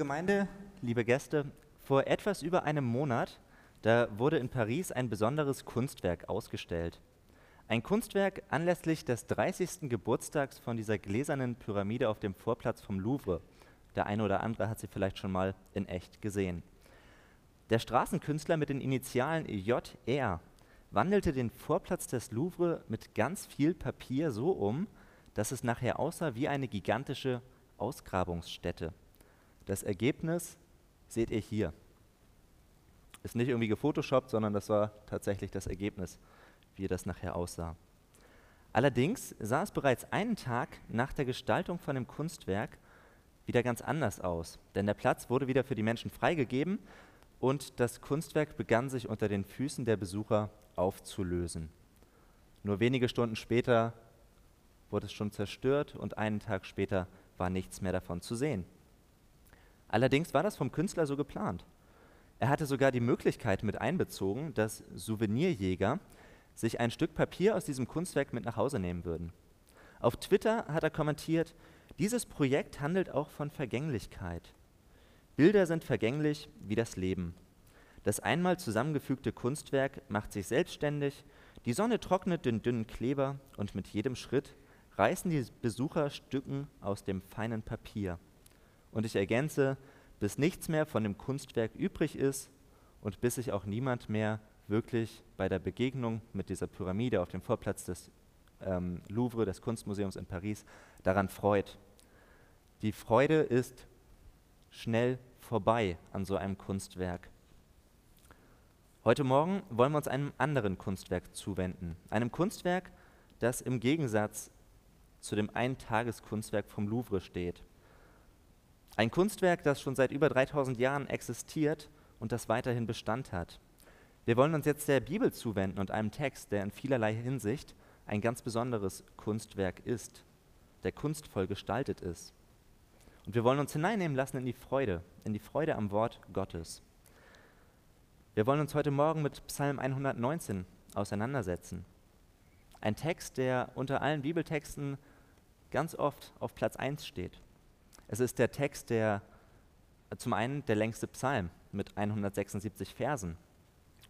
Liebe Gemeinde, liebe Gäste, vor etwas über einem Monat, da wurde in Paris ein besonderes Kunstwerk ausgestellt. Ein Kunstwerk anlässlich des 30. Geburtstags von dieser gläsernen Pyramide auf dem Vorplatz vom Louvre. Der eine oder andere hat sie vielleicht schon mal in echt gesehen. Der Straßenkünstler mit den Initialen JR wandelte den Vorplatz des Louvre mit ganz viel Papier so um, dass es nachher aussah wie eine gigantische Ausgrabungsstätte. Das Ergebnis seht ihr hier. Ist nicht irgendwie gefotoshoppt, sondern das war tatsächlich das Ergebnis, wie das nachher aussah. Allerdings sah es bereits einen Tag nach der Gestaltung von dem Kunstwerk wieder ganz anders aus, denn der Platz wurde wieder für die Menschen freigegeben und das Kunstwerk begann sich unter den Füßen der Besucher aufzulösen. Nur wenige Stunden später wurde es schon zerstört und einen Tag später war nichts mehr davon zu sehen. Allerdings war das vom Künstler so geplant. Er hatte sogar die Möglichkeit mit einbezogen, dass Souvenirjäger sich ein Stück Papier aus diesem Kunstwerk mit nach Hause nehmen würden. Auf Twitter hat er kommentiert, dieses Projekt handelt auch von Vergänglichkeit. Bilder sind vergänglich wie das Leben. Das einmal zusammengefügte Kunstwerk macht sich selbstständig, die Sonne trocknet den dünnen Kleber und mit jedem Schritt reißen die Besucher Stücken aus dem feinen Papier. Und ich ergänze, bis nichts mehr von dem Kunstwerk übrig ist und bis sich auch niemand mehr wirklich bei der Begegnung mit dieser Pyramide auf dem Vorplatz des ähm, Louvre, des Kunstmuseums in Paris, daran freut. Die Freude ist schnell vorbei an so einem Kunstwerk. Heute Morgen wollen wir uns einem anderen Kunstwerk zuwenden. Einem Kunstwerk, das im Gegensatz zu dem Eintageskunstwerk vom Louvre steht. Ein Kunstwerk, das schon seit über 3000 Jahren existiert und das weiterhin Bestand hat. Wir wollen uns jetzt der Bibel zuwenden und einem Text, der in vielerlei Hinsicht ein ganz besonderes Kunstwerk ist, der kunstvoll gestaltet ist. Und wir wollen uns hineinnehmen lassen in die Freude, in die Freude am Wort Gottes. Wir wollen uns heute Morgen mit Psalm 119 auseinandersetzen. Ein Text, der unter allen Bibeltexten ganz oft auf Platz 1 steht. Es ist der Text, der zum einen der längste Psalm mit 176 Versen.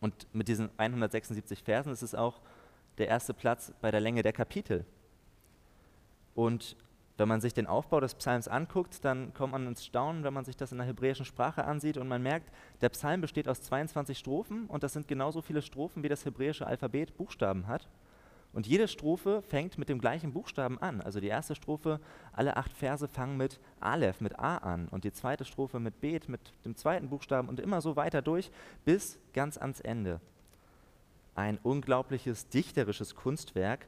Und mit diesen 176 Versen ist es auch der erste Platz bei der Länge der Kapitel. Und wenn man sich den Aufbau des Psalms anguckt, dann kommt man ins Staunen, wenn man sich das in der hebräischen Sprache ansieht und man merkt, der Psalm besteht aus 22 Strophen und das sind genauso viele Strophen, wie das hebräische Alphabet Buchstaben hat. Und jede Strophe fängt mit dem gleichen Buchstaben an. Also die erste Strophe, alle acht Verse fangen mit Aleph, mit A an und die zweite Strophe mit Bet, mit dem zweiten Buchstaben und immer so weiter durch bis ganz ans Ende. Ein unglaubliches dichterisches Kunstwerk,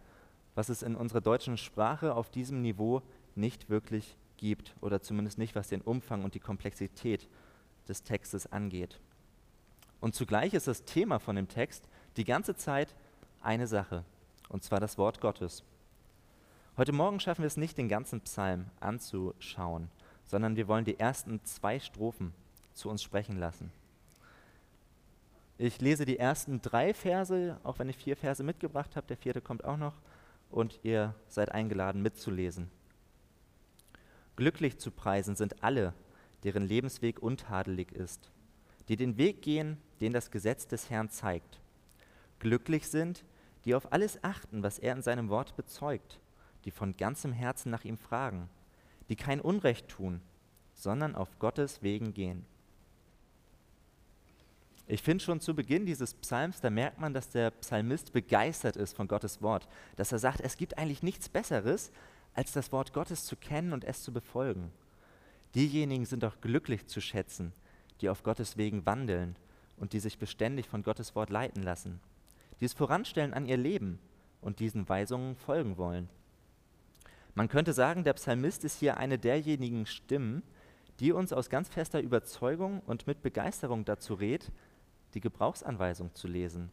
was es in unserer deutschen Sprache auf diesem Niveau nicht wirklich gibt oder zumindest nicht, was den Umfang und die Komplexität des Textes angeht. Und zugleich ist das Thema von dem Text die ganze Zeit eine Sache, und zwar das Wort Gottes. Heute Morgen schaffen wir es nicht, den ganzen Psalm anzuschauen, sondern wir wollen die ersten zwei Strophen zu uns sprechen lassen. Ich lese die ersten drei Verse, auch wenn ich vier Verse mitgebracht habe, der vierte kommt auch noch, und ihr seid eingeladen mitzulesen. Glücklich zu preisen sind alle, deren Lebensweg untadelig ist, die den Weg gehen, den das Gesetz des Herrn zeigt. Glücklich sind, die auf alles achten, was er in seinem Wort bezeugt, die von ganzem Herzen nach ihm fragen, die kein Unrecht tun, sondern auf Gottes Wegen gehen. Ich finde schon zu Beginn dieses Psalms, da merkt man, dass der Psalmist begeistert ist von Gottes Wort, dass er sagt, es gibt eigentlich nichts Besseres, als das Wort Gottes zu kennen und es zu befolgen. Diejenigen sind doch glücklich zu schätzen, die auf Gottes Wegen wandeln und die sich beständig von Gottes Wort leiten lassen, die es voranstellen an ihr Leben und diesen Weisungen folgen wollen. Man könnte sagen, der Psalmist ist hier eine derjenigen Stimmen, die uns aus ganz fester Überzeugung und mit Begeisterung dazu rät, die Gebrauchsanweisung zu lesen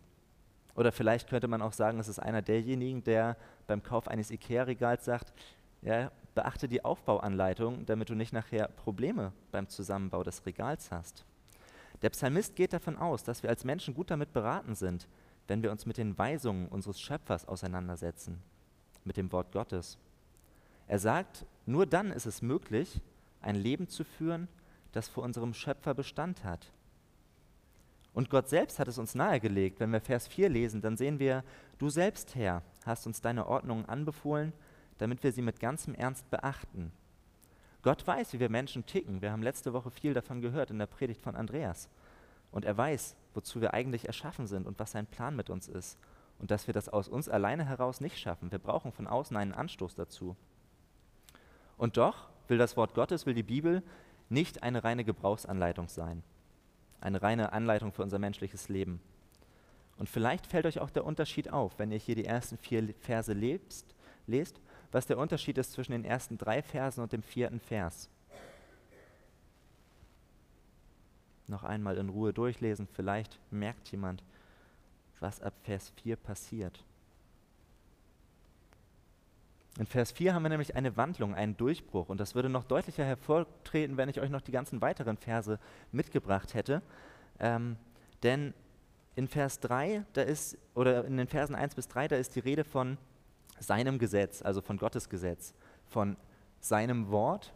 oder vielleicht könnte man auch sagen, es ist einer derjenigen, der beim Kauf eines IKEA-Regals sagt, ja, beachte die Aufbauanleitung, damit du nicht nachher Probleme beim Zusammenbau des Regals hast. Der Psalmist geht davon aus, dass wir als Menschen gut damit beraten sind, wenn wir uns mit den Weisungen unseres Schöpfers auseinandersetzen, mit dem Wort Gottes. Er sagt, nur dann ist es möglich, ein Leben zu führen, das vor unserem Schöpfer Bestand hat. Und Gott selbst hat es uns nahegelegt. Wenn wir Vers 4 lesen, dann sehen wir, du selbst, Herr, hast uns deine Ordnungen anbefohlen, damit wir sie mit ganzem Ernst beachten. Gott weiß, wie wir Menschen ticken. Wir haben letzte Woche viel davon gehört in der Predigt von Andreas. Und er weiß, wozu wir eigentlich erschaffen sind und was sein Plan mit uns ist. Und dass wir das aus uns alleine heraus nicht schaffen. Wir brauchen von außen einen Anstoß dazu. Und doch will das Wort Gottes, will die Bibel nicht eine reine Gebrauchsanleitung sein. Eine reine Anleitung für unser menschliches Leben. Und vielleicht fällt euch auch der Unterschied auf, wenn ihr hier die ersten vier Verse lebst, lest, was der Unterschied ist zwischen den ersten drei Versen und dem vierten Vers. Noch einmal in Ruhe durchlesen, vielleicht merkt jemand, was ab Vers 4 passiert. In Vers 4 haben wir nämlich eine Wandlung, einen Durchbruch. Und das würde noch deutlicher hervortreten, wenn ich euch noch die ganzen weiteren Verse mitgebracht hätte. Ähm, denn in Vers 3, da ist, oder in den Versen 1 bis 3, da ist die Rede von seinem Gesetz, also von Gottes Gesetz, von seinem Wort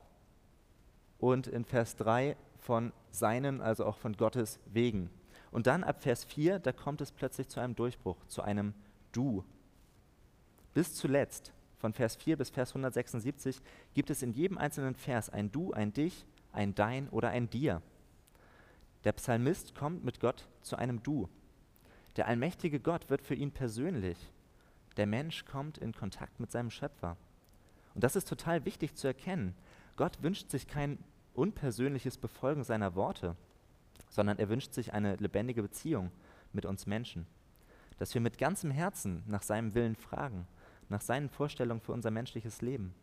und in Vers 3 von seinen, also auch von Gottes Wegen. Und dann ab Vers 4, da kommt es plötzlich zu einem Durchbruch, zu einem Du. Bis zuletzt von Vers 4 bis Vers 176 gibt es in jedem einzelnen Vers ein Du, ein Dich, ein Dein oder ein Dir. Der Psalmist kommt mit Gott zu einem Du. Der allmächtige Gott wird für ihn persönlich. Der Mensch kommt in Kontakt mit seinem Schöpfer. Und das ist total wichtig zu erkennen. Gott wünscht sich kein unpersönliches Befolgen seiner Worte, sondern er wünscht sich eine lebendige Beziehung mit uns Menschen. Dass wir mit ganzem Herzen nach seinem Willen fragen nach seinen Vorstellungen für unser menschliches Leben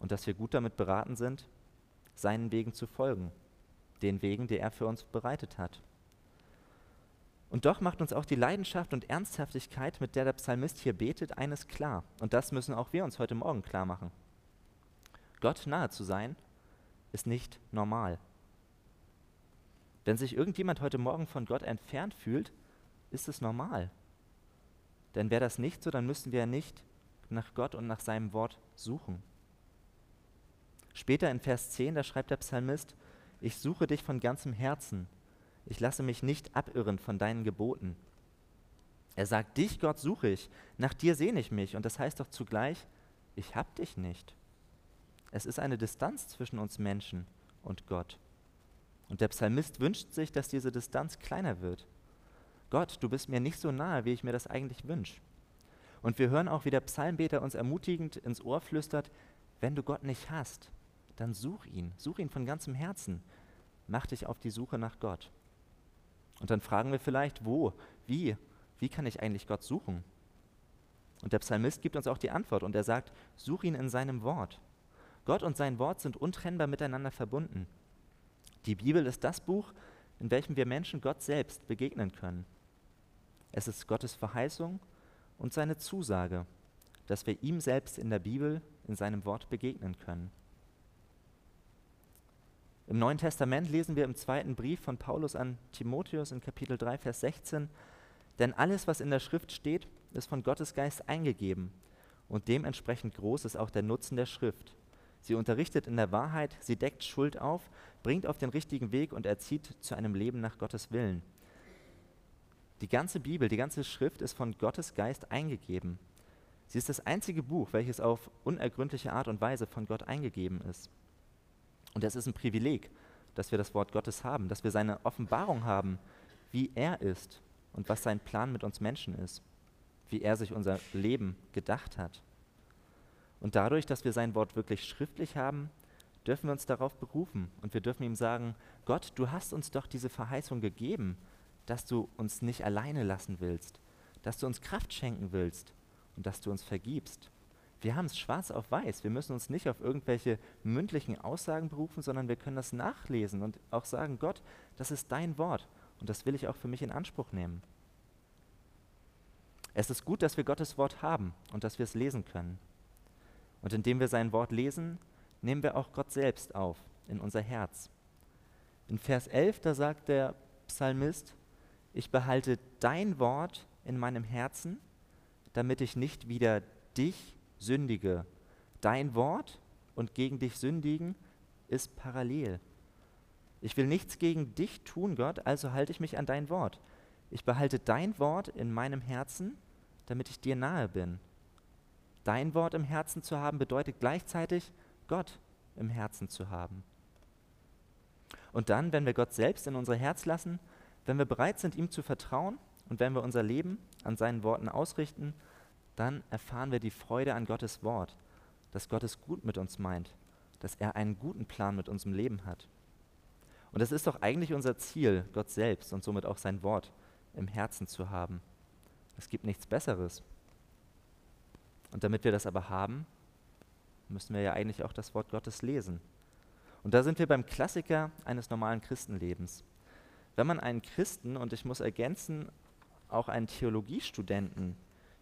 und dass wir gut damit beraten sind, seinen Wegen zu folgen, den Wegen, die er für uns bereitet hat. Und doch macht uns auch die Leidenschaft und Ernsthaftigkeit, mit der der Psalmist hier betet, eines klar. Und das müssen auch wir uns heute Morgen klar machen. Gott nahe zu sein, ist nicht normal. Wenn sich irgendjemand heute Morgen von Gott entfernt fühlt, ist es normal. Denn wäre das nicht so, dann müssten wir ja nicht nach Gott und nach seinem Wort suchen. Später in Vers 10, da schreibt der Psalmist, ich suche dich von ganzem Herzen, ich lasse mich nicht abirren von deinen Geboten. Er sagt, dich, Gott, suche ich, nach dir sehne ich mich. Und das heißt doch zugleich, ich hab dich nicht. Es ist eine Distanz zwischen uns Menschen und Gott. Und der Psalmist wünscht sich, dass diese Distanz kleiner wird. Gott, du bist mir nicht so nahe, wie ich mir das eigentlich wünsche. Und wir hören auch, wie der Psalmbeter uns ermutigend ins Ohr flüstert, wenn du Gott nicht hast, dann such ihn, such ihn von ganzem Herzen, mach dich auf die Suche nach Gott. Und dann fragen wir vielleicht, wo, wie, wie kann ich eigentlich Gott suchen? Und der Psalmist gibt uns auch die Antwort und er sagt, such ihn in seinem Wort. Gott und sein Wort sind untrennbar miteinander verbunden. Die Bibel ist das Buch, in welchem wir Menschen Gott selbst begegnen können. Es ist Gottes Verheißung und seine Zusage, dass wir ihm selbst in der Bibel, in seinem Wort begegnen können. Im Neuen Testament lesen wir im zweiten Brief von Paulus an Timotheus in Kapitel 3, Vers 16, denn alles, was in der Schrift steht, ist von Gottes Geist eingegeben und dementsprechend groß ist auch der Nutzen der Schrift. Sie unterrichtet in der Wahrheit, sie deckt Schuld auf, bringt auf den richtigen Weg und erzieht zu einem Leben nach Gottes Willen. Die ganze Bibel, die ganze Schrift ist von Gottes Geist eingegeben. Sie ist das einzige Buch, welches auf unergründliche Art und Weise von Gott eingegeben ist. Und es ist ein Privileg, dass wir das Wort Gottes haben, dass wir seine Offenbarung haben, wie er ist und was sein Plan mit uns Menschen ist, wie er sich unser Leben gedacht hat. Und dadurch, dass wir sein Wort wirklich schriftlich haben, dürfen wir uns darauf berufen und wir dürfen ihm sagen, Gott, du hast uns doch diese Verheißung gegeben, dass du uns nicht alleine lassen willst, dass du uns Kraft schenken willst und dass du uns vergibst. Wir haben es schwarz auf weiß. Wir müssen uns nicht auf irgendwelche mündlichen Aussagen berufen, sondern wir können das nachlesen und auch sagen, Gott, das ist dein Wort und das will ich auch für mich in Anspruch nehmen. Es ist gut, dass wir Gottes Wort haben und dass wir es lesen können. Und indem wir sein Wort lesen, nehmen wir auch Gott selbst auf in unser Herz. In Vers 11, da sagt der Psalmist, ich behalte dein Wort in meinem Herzen, damit ich nicht wieder dich sündige. Dein Wort und gegen dich sündigen ist parallel. Ich will nichts gegen dich tun, Gott, also halte ich mich an dein Wort. Ich behalte dein Wort in meinem Herzen, damit ich dir nahe bin. Dein Wort im Herzen zu haben bedeutet gleichzeitig Gott im Herzen zu haben. Und dann, wenn wir Gott selbst in unser Herz lassen, wenn wir bereit sind, ihm zu vertrauen und wenn wir unser Leben an seinen Worten ausrichten, dann erfahren wir die Freude an Gottes Wort, dass Gott es gut mit uns meint, dass er einen guten Plan mit unserem Leben hat. Und das ist doch eigentlich unser Ziel, Gott selbst und somit auch sein Wort im Herzen zu haben. Es gibt nichts Besseres. Und damit wir das aber haben, müssen wir ja eigentlich auch das Wort Gottes lesen. Und da sind wir beim Klassiker eines normalen Christenlebens. Wenn man einen Christen, und ich muss ergänzen, auch einen Theologiestudenten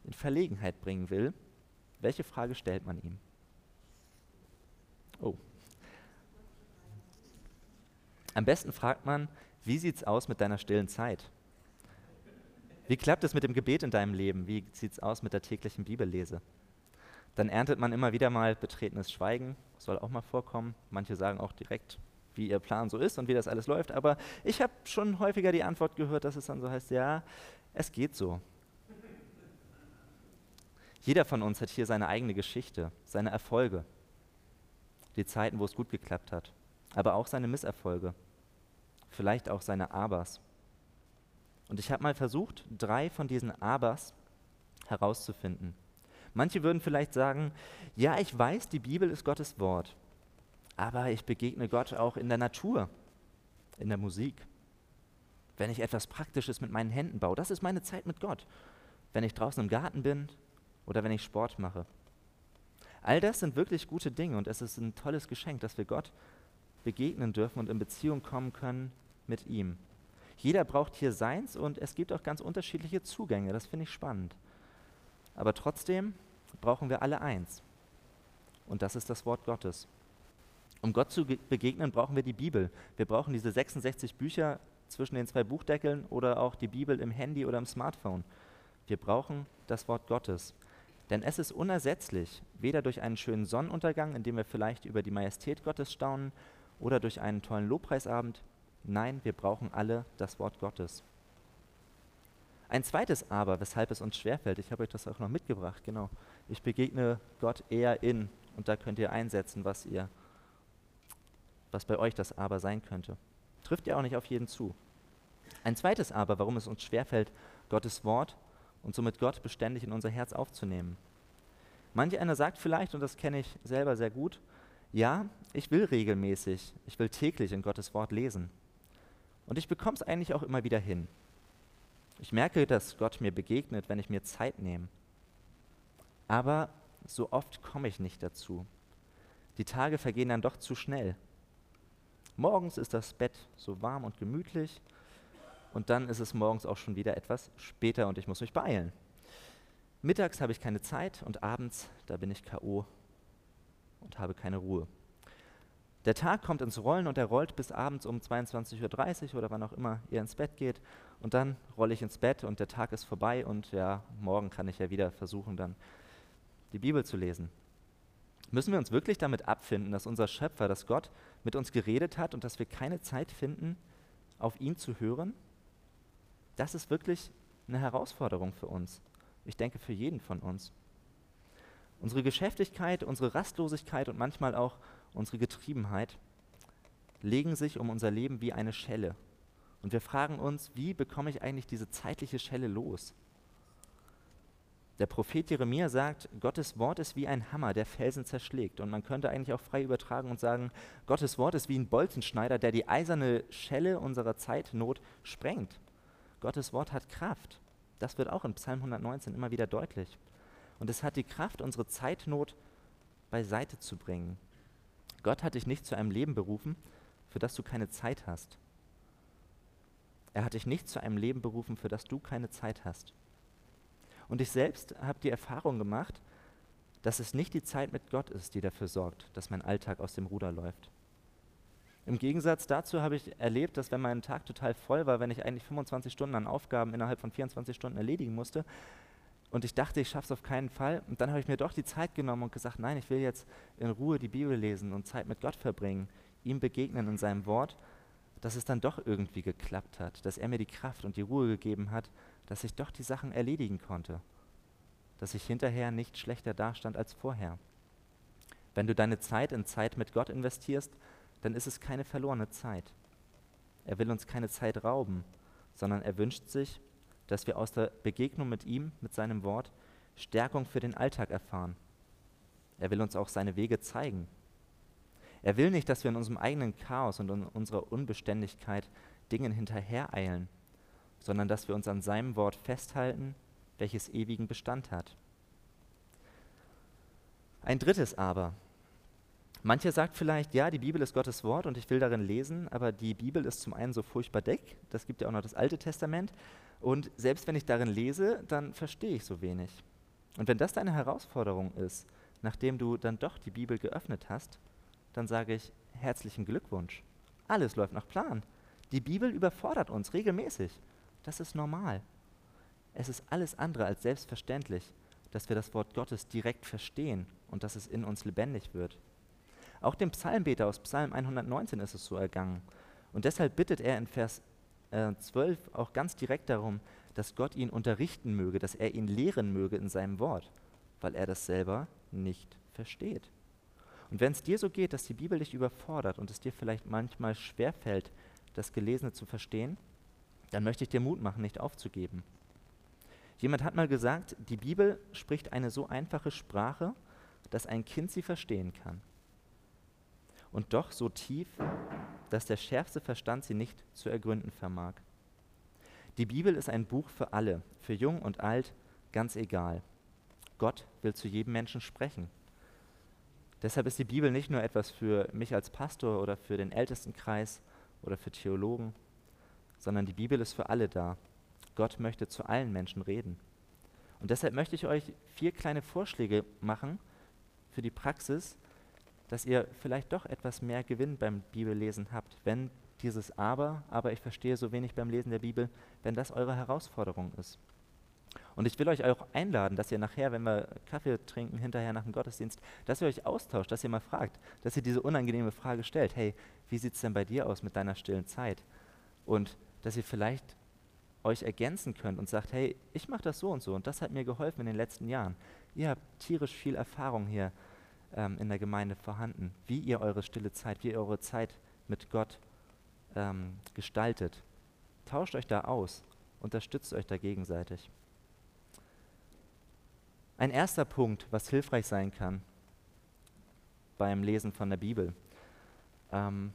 in Verlegenheit bringen will, welche Frage stellt man ihm? Oh. Am besten fragt man, wie sieht es aus mit deiner stillen Zeit? Wie klappt es mit dem Gebet in deinem Leben? Wie sieht es aus mit der täglichen Bibellese? Dann erntet man immer wieder mal betretenes Schweigen, soll auch mal vorkommen. Manche sagen auch direkt, wie ihr Plan so ist und wie das alles läuft. Aber ich habe schon häufiger die Antwort gehört, dass es dann so heißt, ja, es geht so. Jeder von uns hat hier seine eigene Geschichte, seine Erfolge, die Zeiten, wo es gut geklappt hat, aber auch seine Misserfolge, vielleicht auch seine Abers. Und ich habe mal versucht, drei von diesen Abers herauszufinden. Manche würden vielleicht sagen, ja, ich weiß, die Bibel ist Gottes Wort, aber ich begegne Gott auch in der Natur, in der Musik, wenn ich etwas Praktisches mit meinen Händen baue. Das ist meine Zeit mit Gott. Wenn ich draußen im Garten bin oder wenn ich Sport mache. All das sind wirklich gute Dinge und es ist ein tolles Geschenk, dass wir Gott begegnen dürfen und in Beziehung kommen können mit ihm. Jeder braucht hier seins und es gibt auch ganz unterschiedliche Zugänge. Das finde ich spannend. Aber trotzdem brauchen wir alle eins. Und das ist das Wort Gottes. Um Gott zu begegnen, brauchen wir die Bibel. Wir brauchen diese 66 Bücher zwischen den zwei Buchdeckeln oder auch die Bibel im Handy oder im Smartphone. Wir brauchen das Wort Gottes. Denn es ist unersetzlich, weder durch einen schönen Sonnenuntergang, in dem wir vielleicht über die Majestät Gottes staunen, oder durch einen tollen Lobpreisabend. Nein, wir brauchen alle das Wort Gottes. Ein zweites Aber, weshalb es uns schwerfällt, ich habe euch das auch noch mitgebracht, genau. Ich begegne Gott eher in, und da könnt ihr einsetzen, was ihr, was bei euch das Aber sein könnte. Trifft ja auch nicht auf jeden zu. Ein zweites Aber, warum es uns schwerfällt, Gottes Wort und somit Gott beständig in unser Herz aufzunehmen. Manch einer sagt vielleicht, und das kenne ich selber sehr gut, ja, ich will regelmäßig, ich will täglich in Gottes Wort lesen. Und ich bekomme es eigentlich auch immer wieder hin. Ich merke, dass Gott mir begegnet, wenn ich mir Zeit nehme. Aber so oft komme ich nicht dazu. Die Tage vergehen dann doch zu schnell. Morgens ist das Bett so warm und gemütlich und dann ist es morgens auch schon wieder etwas später und ich muss mich beeilen. Mittags habe ich keine Zeit und abends, da bin ich KO und habe keine Ruhe. Der Tag kommt ins Rollen und er rollt bis abends um 22.30 Uhr oder wann auch immer ihr ins Bett geht. Und dann rolle ich ins Bett und der Tag ist vorbei und ja, morgen kann ich ja wieder versuchen, dann die Bibel zu lesen. Müssen wir uns wirklich damit abfinden, dass unser Schöpfer, dass Gott mit uns geredet hat und dass wir keine Zeit finden, auf ihn zu hören? Das ist wirklich eine Herausforderung für uns. Ich denke für jeden von uns. Unsere Geschäftigkeit, unsere Rastlosigkeit und manchmal auch unsere Getriebenheit legen sich um unser Leben wie eine Schelle. Und wir fragen uns, wie bekomme ich eigentlich diese zeitliche Schelle los? Der Prophet Jeremia sagt, Gottes Wort ist wie ein Hammer, der Felsen zerschlägt. Und man könnte eigentlich auch frei übertragen und sagen, Gottes Wort ist wie ein Bolzenschneider, der die eiserne Schelle unserer Zeitnot sprengt. Gottes Wort hat Kraft. Das wird auch in Psalm 119 immer wieder deutlich. Und es hat die Kraft, unsere Zeitnot beiseite zu bringen. Gott hat dich nicht zu einem Leben berufen, für das du keine Zeit hast. Er hat dich nicht zu einem Leben berufen, für das du keine Zeit hast. Und ich selbst habe die Erfahrung gemacht, dass es nicht die Zeit mit Gott ist, die dafür sorgt, dass mein Alltag aus dem Ruder läuft. Im Gegensatz dazu habe ich erlebt, dass wenn mein Tag total voll war, wenn ich eigentlich 25 Stunden an Aufgaben innerhalb von 24 Stunden erledigen musste, und ich dachte, ich schaffe es auf keinen Fall. Und dann habe ich mir doch die Zeit genommen und gesagt, nein, ich will jetzt in Ruhe die Bibel lesen und Zeit mit Gott verbringen, ihm begegnen in seinem Wort. dass es dann doch irgendwie geklappt hat, dass er mir die Kraft und die Ruhe gegeben hat, dass ich doch die Sachen erledigen konnte, dass ich hinterher nicht schlechter dastand als vorher. Wenn du deine Zeit in Zeit mit Gott investierst, dann ist es keine verlorene Zeit. Er will uns keine Zeit rauben, sondern er wünscht sich, dass wir aus der Begegnung mit ihm, mit seinem Wort, Stärkung für den Alltag erfahren. Er will uns auch seine Wege zeigen. Er will nicht, dass wir in unserem eigenen Chaos und in unserer Unbeständigkeit Dingen hinterhereilen, sondern dass wir uns an seinem Wort festhalten, welches ewigen Bestand hat. Ein drittes aber. Mancher sagt vielleicht, ja, die Bibel ist Gottes Wort und ich will darin lesen, aber die Bibel ist zum einen so furchtbar dick, das gibt ja auch noch das Alte Testament, und selbst wenn ich darin lese, dann verstehe ich so wenig. Und wenn das deine Herausforderung ist, nachdem du dann doch die Bibel geöffnet hast, dann sage ich herzlichen Glückwunsch. Alles läuft nach Plan. Die Bibel überfordert uns regelmäßig. Das ist normal. Es ist alles andere als selbstverständlich, dass wir das Wort Gottes direkt verstehen und dass es in uns lebendig wird. Auch dem Psalmbeter aus Psalm 119 ist es so ergangen. Und deshalb bittet er in Vers äh, 12 auch ganz direkt darum, dass Gott ihn unterrichten möge, dass er ihn lehren möge in seinem Wort, weil er das selber nicht versteht. Und wenn es dir so geht, dass die Bibel dich überfordert und es dir vielleicht manchmal schwerfällt, das Gelesene zu verstehen, dann möchte ich dir Mut machen, nicht aufzugeben. Jemand hat mal gesagt, die Bibel spricht eine so einfache Sprache, dass ein Kind sie verstehen kann. Und doch so tief, dass der schärfste Verstand sie nicht zu ergründen vermag. Die Bibel ist ein Buch für alle, für jung und alt, ganz egal. Gott will zu jedem Menschen sprechen. Deshalb ist die Bibel nicht nur etwas für mich als Pastor oder für den Ältestenkreis oder für Theologen, sondern die Bibel ist für alle da. Gott möchte zu allen Menschen reden. Und deshalb möchte ich euch vier kleine Vorschläge machen für die Praxis, dass ihr vielleicht doch etwas mehr Gewinn beim Bibellesen habt, wenn dieses Aber, aber ich verstehe so wenig beim Lesen der Bibel, wenn das eure Herausforderung ist. Und ich will euch auch einladen, dass ihr nachher, wenn wir Kaffee trinken, hinterher nach dem Gottesdienst, dass ihr euch austauscht, dass ihr mal fragt, dass ihr diese unangenehme Frage stellt, hey, wie sieht es denn bei dir aus mit deiner stillen Zeit? Und dass ihr vielleicht euch ergänzen könnt und sagt, hey, ich mache das so und so und das hat mir geholfen in den letzten Jahren. Ihr habt tierisch viel Erfahrung hier ähm, in der Gemeinde vorhanden, wie ihr eure stille Zeit, wie ihr eure Zeit mit Gott ähm, gestaltet. Tauscht euch da aus, unterstützt euch da gegenseitig. Ein erster Punkt, was hilfreich sein kann beim Lesen von der Bibel. Ähm,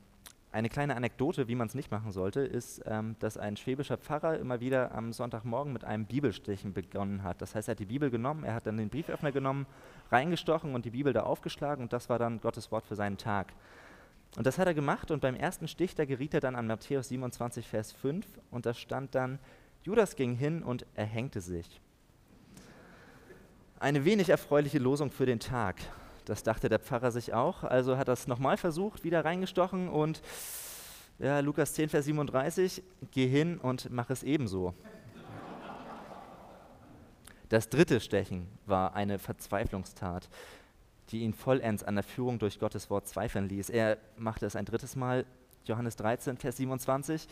eine kleine Anekdote, wie man es nicht machen sollte, ist, ähm, dass ein schwäbischer Pfarrer immer wieder am Sonntagmorgen mit einem Bibelstechen begonnen hat. Das heißt, er hat die Bibel genommen, er hat dann den Brieföffner genommen, reingestochen und die Bibel da aufgeschlagen und das war dann Gottes Wort für seinen Tag. Und das hat er gemacht und beim ersten Stich, da geriet er dann an Matthäus 27, Vers 5 und da stand dann, Judas ging hin und erhängte sich. Eine wenig erfreuliche Losung für den Tag. Das dachte der Pfarrer sich auch. Also hat er es nochmal versucht, wieder reingestochen und ja, Lukas 10, Vers 37, geh hin und mach es ebenso. Das dritte Stechen war eine Verzweiflungstat, die ihn vollends an der Führung durch Gottes Wort zweifeln ließ. Er machte es ein drittes Mal, Johannes 13, Vers 27,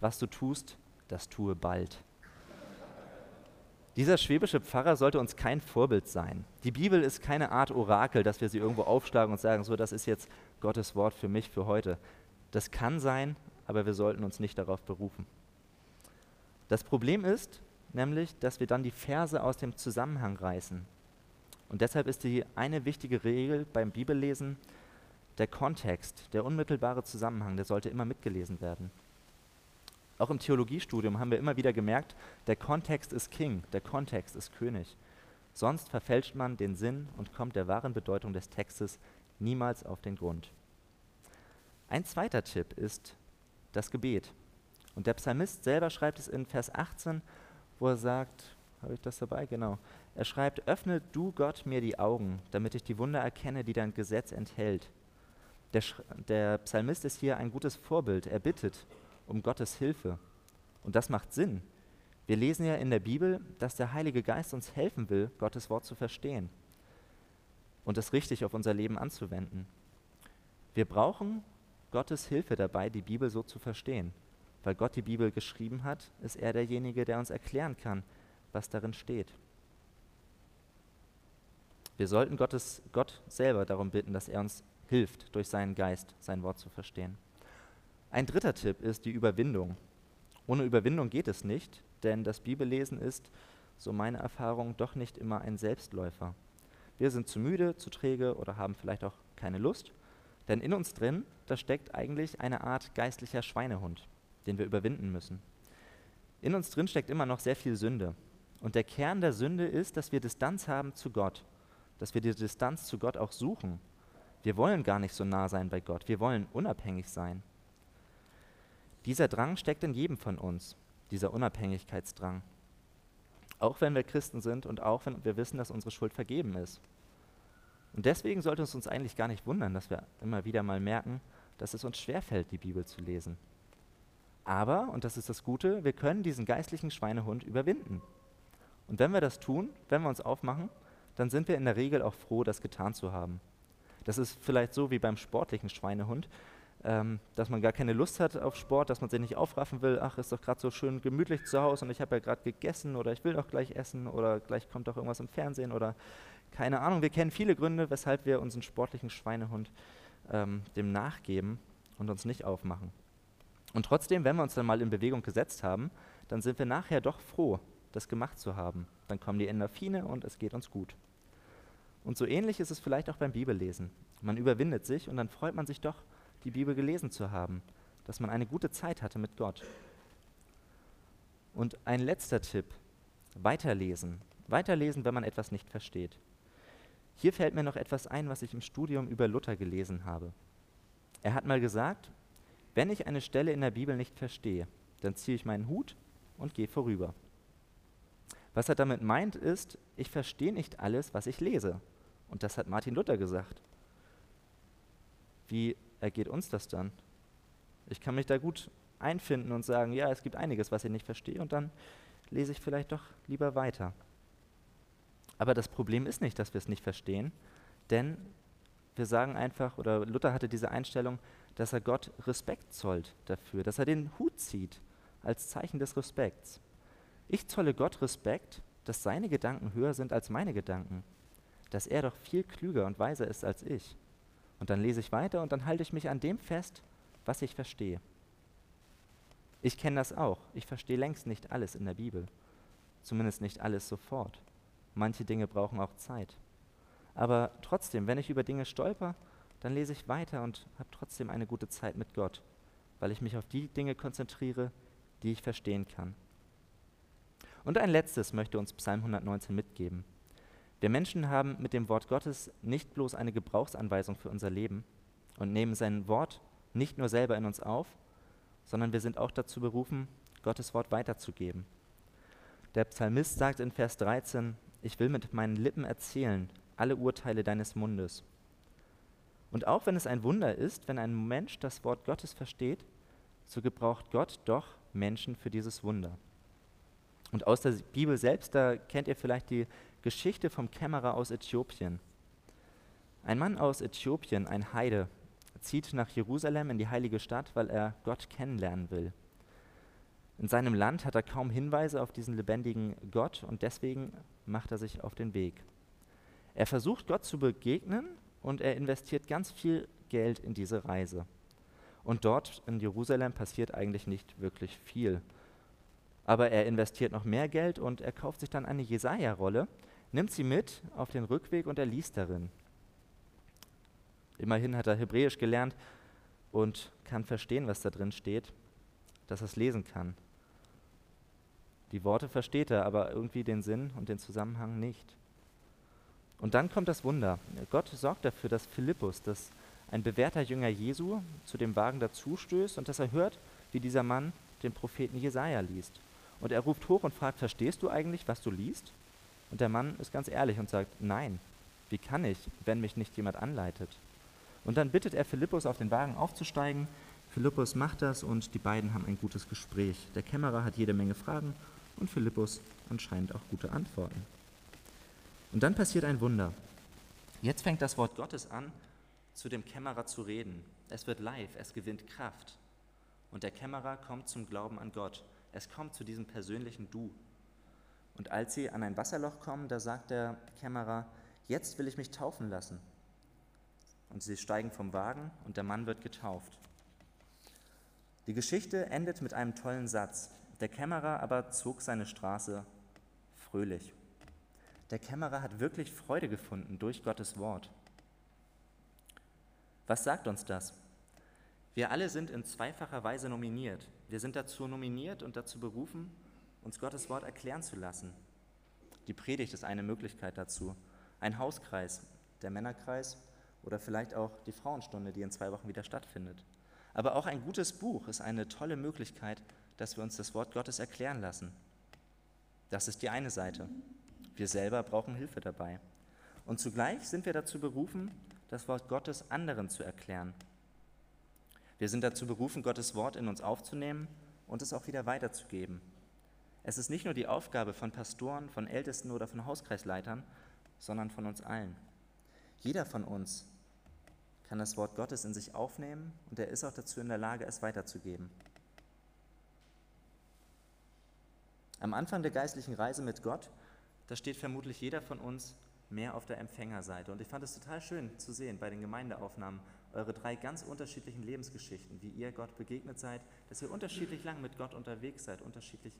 was du tust, das tue bald. Dieser schwäbische Pfarrer sollte uns kein Vorbild sein. Die Bibel ist keine Art Orakel, dass wir sie irgendwo aufschlagen und sagen, so, das ist jetzt Gottes Wort für mich, für heute. Das kann sein, aber wir sollten uns nicht darauf berufen. Das Problem ist nämlich, dass wir dann die Verse aus dem Zusammenhang reißen. Und deshalb ist die eine wichtige Regel beim Bibellesen, der Kontext, der unmittelbare Zusammenhang, der sollte immer mitgelesen werden. Auch im Theologiestudium haben wir immer wieder gemerkt, der Kontext ist King, der Kontext ist König. Sonst verfälscht man den Sinn und kommt der wahren Bedeutung des Textes niemals auf den Grund. Ein zweiter Tipp ist das Gebet. Und der Psalmist selber schreibt es in Vers 18, wo er sagt, habe ich das dabei? Genau. Er schreibt, öffne du Gott mir die Augen, damit ich die Wunder erkenne, die dein Gesetz enthält. Der, der Psalmist ist hier ein gutes Vorbild. Er bittet um Gottes Hilfe. Und das macht Sinn. Wir lesen ja in der Bibel, dass der Heilige Geist uns helfen will, Gottes Wort zu verstehen und es richtig auf unser Leben anzuwenden. Wir brauchen Gottes Hilfe dabei, die Bibel so zu verstehen. Weil Gott die Bibel geschrieben hat, ist er derjenige, der uns erklären kann, was darin steht. Wir sollten Gottes, Gott selber darum bitten, dass er uns hilft, durch seinen Geist sein Wort zu verstehen. Ein dritter Tipp ist die Überwindung. Ohne Überwindung geht es nicht, denn das Bibellesen ist, so meine Erfahrung, doch nicht immer ein Selbstläufer. Wir sind zu müde, zu träge oder haben vielleicht auch keine Lust, denn in uns drin, da steckt eigentlich eine Art geistlicher Schweinehund, den wir überwinden müssen. In uns drin steckt immer noch sehr viel Sünde. Und der Kern der Sünde ist, dass wir Distanz haben zu Gott, dass wir die Distanz zu Gott auch suchen. Wir wollen gar nicht so nah sein bei Gott, wir wollen unabhängig sein. Dieser Drang steckt in jedem von uns, dieser Unabhängigkeitsdrang. Auch wenn wir Christen sind und auch wenn wir wissen, dass unsere Schuld vergeben ist. Und deswegen sollte es uns eigentlich gar nicht wundern, dass wir immer wieder mal merken, dass es uns schwerfällt, die Bibel zu lesen. Aber, und das ist das Gute, wir können diesen geistlichen Schweinehund überwinden. Und wenn wir das tun, wenn wir uns aufmachen, dann sind wir in der Regel auch froh, das getan zu haben. Das ist vielleicht so wie beim sportlichen Schweinehund, ähm, dass man gar keine Lust hat auf Sport, dass man sich nicht aufraffen will, ach, ist doch gerade so schön gemütlich zu Hause und ich habe ja gerade gegessen oder ich will doch gleich essen oder gleich kommt doch irgendwas im Fernsehen oder keine Ahnung. Wir kennen viele Gründe, weshalb wir unseren sportlichen Schweinehund ähm, dem nachgeben und uns nicht aufmachen. Und trotzdem, wenn wir uns dann mal in Bewegung gesetzt haben, dann sind wir nachher doch froh, das gemacht zu haben. Dann kommen die Endorphine und es geht uns gut. Und so ähnlich ist es vielleicht auch beim Bibellesen. Man überwindet sich und dann freut man sich doch, die Bibel gelesen zu haben, dass man eine gute Zeit hatte mit Gott. Und ein letzter Tipp, weiterlesen. Weiterlesen, wenn man etwas nicht versteht. Hier fällt mir noch etwas ein, was ich im Studium über Luther gelesen habe. Er hat mal gesagt, wenn ich eine Stelle in der Bibel nicht verstehe, dann ziehe ich meinen Hut und gehe vorüber. Was er damit meint, ist, ich verstehe nicht alles, was ich lese. Und das hat Martin Luther gesagt. Wie ergeht uns das dann? Ich kann mich da gut einfinden und sagen, ja, es gibt einiges, was ich nicht verstehe, und dann lese ich vielleicht doch lieber weiter. Aber das Problem ist nicht, dass wir es nicht verstehen, denn wir sagen einfach, oder Luther hatte diese Einstellung, dass er Gott Respekt zollt dafür, dass er den Hut zieht als Zeichen des Respekts. Ich zolle Gott Respekt, dass seine Gedanken höher sind als meine Gedanken, dass er doch viel klüger und weiser ist als ich. Und dann lese ich weiter und dann halte ich mich an dem fest, was ich verstehe. Ich kenne das auch. Ich verstehe längst nicht alles in der Bibel. Zumindest nicht alles sofort. Manche Dinge brauchen auch Zeit. Aber trotzdem, wenn ich über Dinge stolper, dann lese ich weiter und habe trotzdem eine gute Zeit mit Gott, weil ich mich auf die Dinge konzentriere, die ich verstehen kann. Und ein letztes möchte uns Psalm 119 mitgeben. Wir Menschen haben mit dem Wort Gottes nicht bloß eine Gebrauchsanweisung für unser Leben und nehmen sein Wort nicht nur selber in uns auf, sondern wir sind auch dazu berufen, Gottes Wort weiterzugeben. Der Psalmist sagt in Vers 13, ich will mit meinen Lippen erzählen alle Urteile deines Mundes. Und auch wenn es ein Wunder ist, wenn ein Mensch das Wort Gottes versteht, so gebraucht Gott doch Menschen für dieses Wunder. Und aus der Bibel selbst, da kennt ihr vielleicht die Geschichte vom Kämmerer aus Äthiopien. Ein Mann aus Äthiopien, ein Heide, zieht nach Jerusalem in die heilige Stadt, weil er Gott kennenlernen will. In seinem Land hat er kaum Hinweise auf diesen lebendigen Gott und deswegen macht er sich auf den Weg. Er versucht Gott zu begegnen und er investiert ganz viel Geld in diese Reise. Und dort in Jerusalem passiert eigentlich nicht wirklich viel. Aber er investiert noch mehr Geld und er kauft sich dann eine Jesaja-Rolle, nimmt sie mit auf den Rückweg und er liest darin. Immerhin hat er Hebräisch gelernt und kann verstehen, was da drin steht, dass er es lesen kann. Die Worte versteht er, aber irgendwie den Sinn und den Zusammenhang nicht. Und dann kommt das Wunder. Gott sorgt dafür, dass Philippus, dass ein bewährter Jünger Jesu, zu dem Wagen dazustößt und dass er hört, wie dieser Mann den Propheten Jesaja liest. Und er ruft hoch und fragt: Verstehst du eigentlich, was du liest? Und der Mann ist ganz ehrlich und sagt, nein, wie kann ich, wenn mich nicht jemand anleitet? Und dann bittet er Philippus, auf den Wagen aufzusteigen. Philippus macht das und die beiden haben ein gutes Gespräch. Der Kämmerer hat jede Menge Fragen und Philippus anscheinend auch gute Antworten. Und dann passiert ein Wunder. Jetzt fängt das Wort Gottes an, zu dem Kämmerer zu reden. es wird live, es gewinnt Kraft. Und der Kämmerer kommt zum Glauben an Gott. Es kommt zu diesem persönlichen Du. Und als sie an ein Wasserloch kommen, da sagt der Kämmerer, jetzt will ich mich taufen lassen. Und sie steigen vom Wagen und der Mann wird getauft. Die Geschichte endet mit einem tollen Satz. Der Kämmerer aber zog seine Straße fröhlich. Der Kämmerer hat wirklich Freude gefunden durch Gottes Wort. Was sagt uns das? Wir alle sind in zweifacher Weise nominiert. Wir sind dazu nominiert und dazu berufen, uns Gottes Wort erklären zu lassen. Die Predigt ist eine Möglichkeit dazu. Ein Hauskreis, der Männerkreis oder vielleicht auch die Frauenstunde, die in zwei Wochen wieder stattfindet. Aber auch ein gutes Buch ist eine tolle Möglichkeit, dass wir uns das Wort Gottes erklären lassen. Das ist die eine Seite. Wir selber brauchen Hilfe dabei. Und zugleich sind wir dazu berufen, das Wort Gottes anderen zu erklären. Wir sind dazu berufen, Gottes Wort in uns aufzunehmen und es auch wieder weiterzugeben. Es ist nicht nur die Aufgabe von Pastoren, von Ältesten oder von Hauskreisleitern, sondern von uns allen. Jeder von uns kann das Wort Gottes in sich aufnehmen und er ist auch dazu in der Lage, es weiterzugeben. Am Anfang der geistlichen Reise mit Gott, da steht vermutlich jeder von uns mehr auf der Empfängerseite. Und ich fand es total schön zu sehen bei den Gemeindeaufnahmen, eure drei ganz unterschiedlichen Lebensgeschichten, wie ihr Gott begegnet seid, dass ihr unterschiedlich lang mit Gott unterwegs seid, unterschiedlich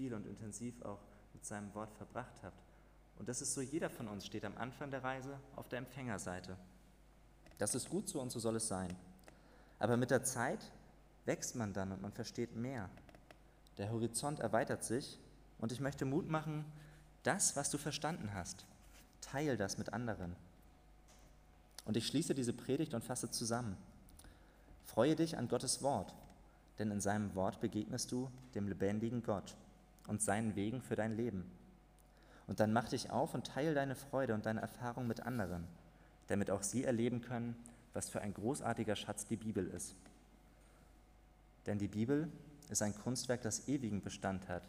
viel und intensiv auch mit seinem Wort verbracht habt. Und das ist so, jeder von uns steht am Anfang der Reise auf der Empfängerseite. Das ist gut so und so soll es sein. Aber mit der Zeit wächst man dann und man versteht mehr. Der Horizont erweitert sich und ich möchte Mut machen, das, was du verstanden hast, teil das mit anderen. Und ich schließe diese Predigt und fasse zusammen. Freue dich an Gottes Wort, denn in seinem Wort begegnest du dem lebendigen Gott und seinen Wegen für dein Leben. Und dann mach dich auf und teile deine Freude und deine Erfahrung mit anderen, damit auch sie erleben können, was für ein großartiger Schatz die Bibel ist. Denn die Bibel ist ein Kunstwerk, das ewigen Bestand hat,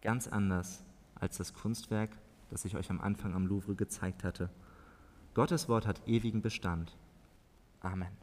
ganz anders als das Kunstwerk, das ich euch am Anfang am Louvre gezeigt hatte. Gottes Wort hat ewigen Bestand. Amen.